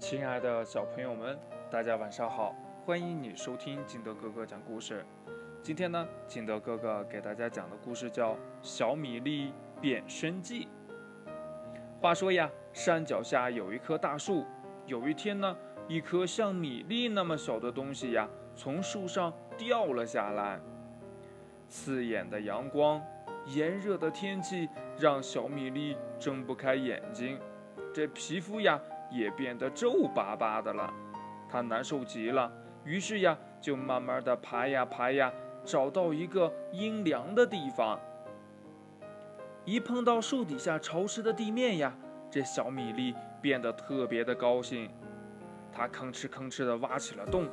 亲爱的小朋友们，大家晚上好！欢迎你收听金德哥哥讲故事。今天呢，金德哥哥给大家讲的故事叫《小米粒变身记》。话说呀，山脚下有一棵大树。有一天呢，一颗像米粒那么小的东西呀，从树上掉了下来。刺眼的阳光，炎热的天气，让小米粒睁不开眼睛。这皮肤呀。也变得皱巴巴的了，他难受极了，于是呀，就慢慢的爬呀爬呀，找到一个阴凉的地方。一碰到树底下潮湿的地面呀，这小米粒变得特别的高兴，它吭哧吭哧的挖起了洞，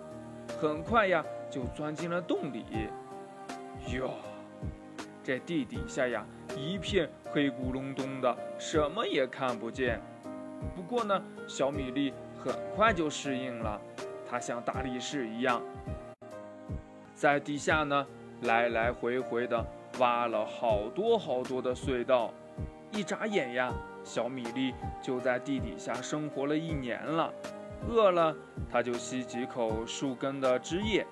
很快呀，就钻进了洞里。哟，这地底下呀，一片黑咕隆咚的，什么也看不见。不过呢，小米粒很快就适应了。它像大力士一样，在地下呢来来回回的挖了好多好多的隧道。一眨眼呀，小米粒就在地底下生活了一年了。饿了，它就吸几口树根的汁液；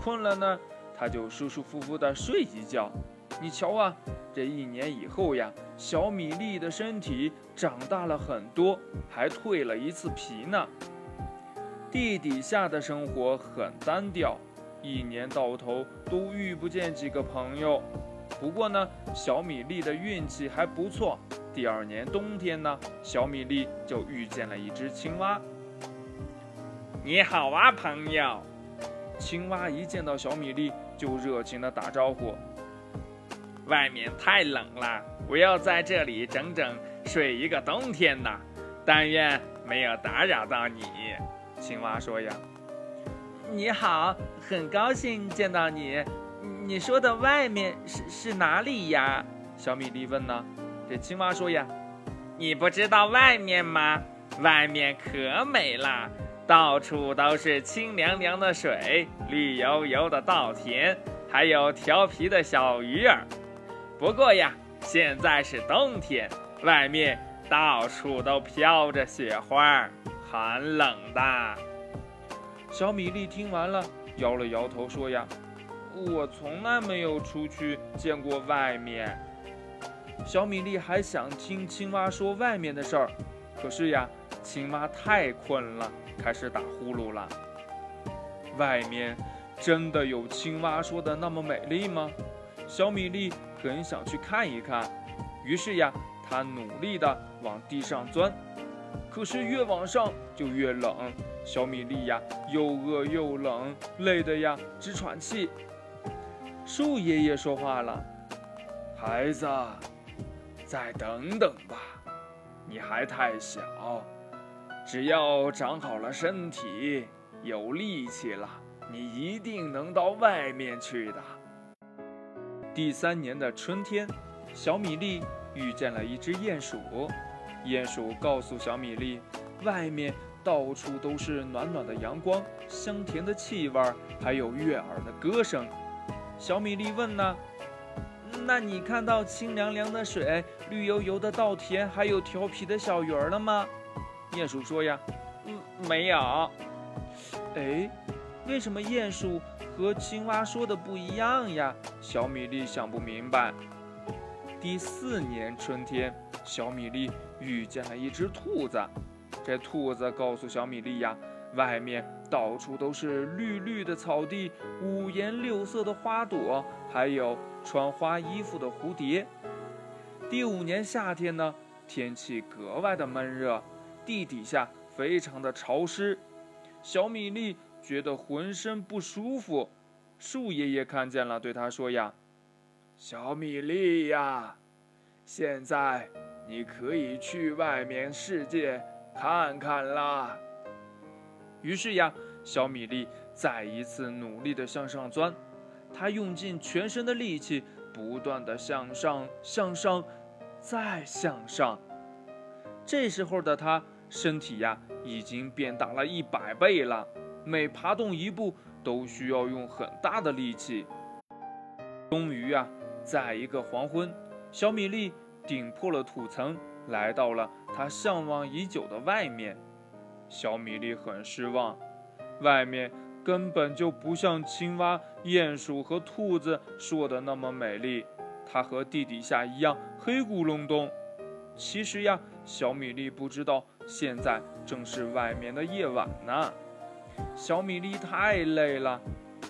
困了呢，它就舒舒服服的睡一觉。你瞧啊，这一年以后呀，小米粒的身体长大了很多，还蜕了一次皮呢。地底下的生活很单调，一年到头都遇不见几个朋友。不过呢，小米粒的运气还不错。第二年冬天呢，小米粒就遇见了一只青蛙。你好啊，朋友！青蛙一见到小米粒，就热情地打招呼。外面太冷了，我要在这里整整睡一个冬天呢。但愿没有打扰到你。青蛙说呀：“你好，很高兴见到你。你说的外面是是哪里呀？”小米粒问呢。这青蛙说呀：“你不知道外面吗？外面可美了，到处都是清凉凉的水，绿油油的稻田，还有调皮的小鱼儿。”不过呀，现在是冬天，外面到处都飘着雪花，寒冷的。小米粒听完了，摇了摇头说：“呀，我从来没有出去见过外面。”小米粒还想听青蛙说外面的事儿，可是呀，青蛙太困了，开始打呼噜了。外面真的有青蛙说的那么美丽吗？小米粒。很想去看一看，于是呀，他努力地往地上钻，可是越往上就越冷。小米粒呀，又饿又冷，累得呀直喘气。树爷爷说话了：“孩子，再等等吧，你还太小，只要长好了身体，有力气了，你一定能到外面去的。”第三年的春天，小米粒遇见了一只鼹鼠。鼹鼠告诉小米粒，外面到处都是暖暖的阳光、香甜的气味，还有悦耳的歌声。小米粒问呢：“那你看到清凉凉的水、绿油油的稻田，还有调皮的小鱼儿了吗？”鼹鼠说：“呀，嗯，没有。”哎，为什么鼹鼠？和青蛙说的不一样呀，小米粒想不明白。第四年春天，小米粒遇见了一只兔子。这兔子告诉小米粒呀，外面到处都是绿绿的草地，五颜六色的花朵，还有穿花衣服的蝴蝶。第五年夏天呢，天气格外的闷热，地底下非常的潮湿，小米粒。觉得浑身不舒服，树爷爷看见了，对他说：“呀，小米粒呀，现在你可以去外面世界看看啦。”于是呀，小米粒再一次努力地向上钻，他用尽全身的力气，不断地向上、向上、再向上。这时候的他身体呀，已经变大了一百倍了。每爬动一步都需要用很大的力气。终于啊，在一个黄昏，小米粒顶破了土层，来到了他向往已久的外面。小米粒很失望，外面根本就不像青蛙、鼹鼠和兔子说的那么美丽，它和地底下一样黑咕隆咚。其实呀，小米粒不知道现在正是外面的夜晚呢。小米粒太累了，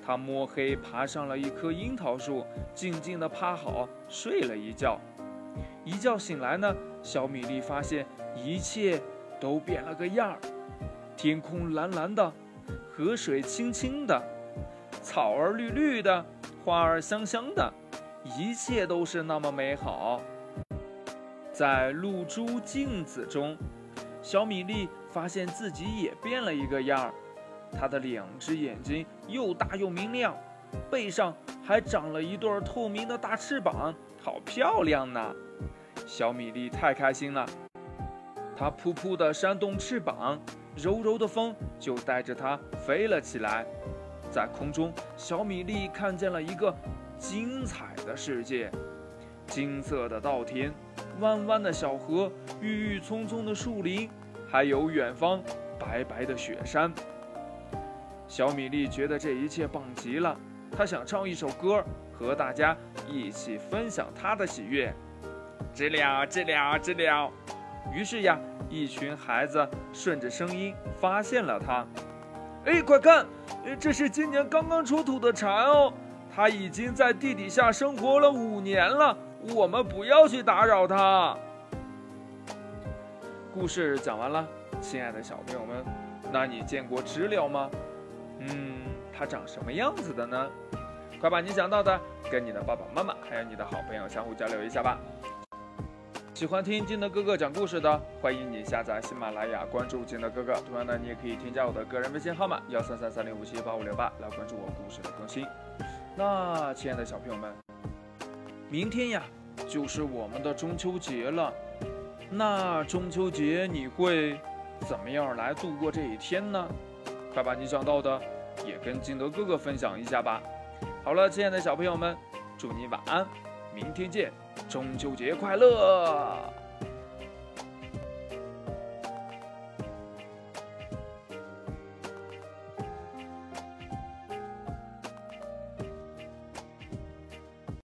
它摸黑爬上了一棵樱桃树，静静地趴好睡了一觉。一觉醒来呢，小米粒发现一切都变了个样儿。天空蓝蓝的，河水清清的，草儿绿绿的，花儿香香的，一切都是那么美好。在露珠镜子中，小米粒发现自己也变了一个样儿。它的两只眼睛又大又明亮，背上还长了一对透明的大翅膀，好漂亮呢！小米粒太开心了，它扑扑地扇动翅膀，柔柔的风就带着它飞了起来。在空中，小米粒看见了一个精彩的世界：金色的稻田，弯弯的小河，郁郁葱葱的树林，还有远方白白的雪山。小米粒觉得这一切棒极了，他想唱一首歌，和大家一起分享他的喜悦。知了，知了，知了。于是呀，一群孩子顺着声音发现了它。哎，快看，这是今年刚刚出土的蝉哦，它已经在地底下生活了五年了。我们不要去打扰它。故事讲完了，亲爱的小朋友们，那你见过知了吗？嗯，它长什么样子的呢？快把你想到的跟你的爸爸妈妈还有你的好朋友相互交流一下吧。喜欢听金德哥哥讲故事的，欢迎你下载喜马拉雅，关注金德哥哥。同样呢，你也可以添加我的个人微信号码幺三三三零五七八五六八来关注我故事的更新。那亲爱的小朋友们，明天呀就是我们的中秋节了。那中秋节你会怎么样来度过这一天呢？快把你想到的也跟金德哥哥分享一下吧。好了，亲爱的小朋友们，祝你晚安，明天见，中秋节快乐！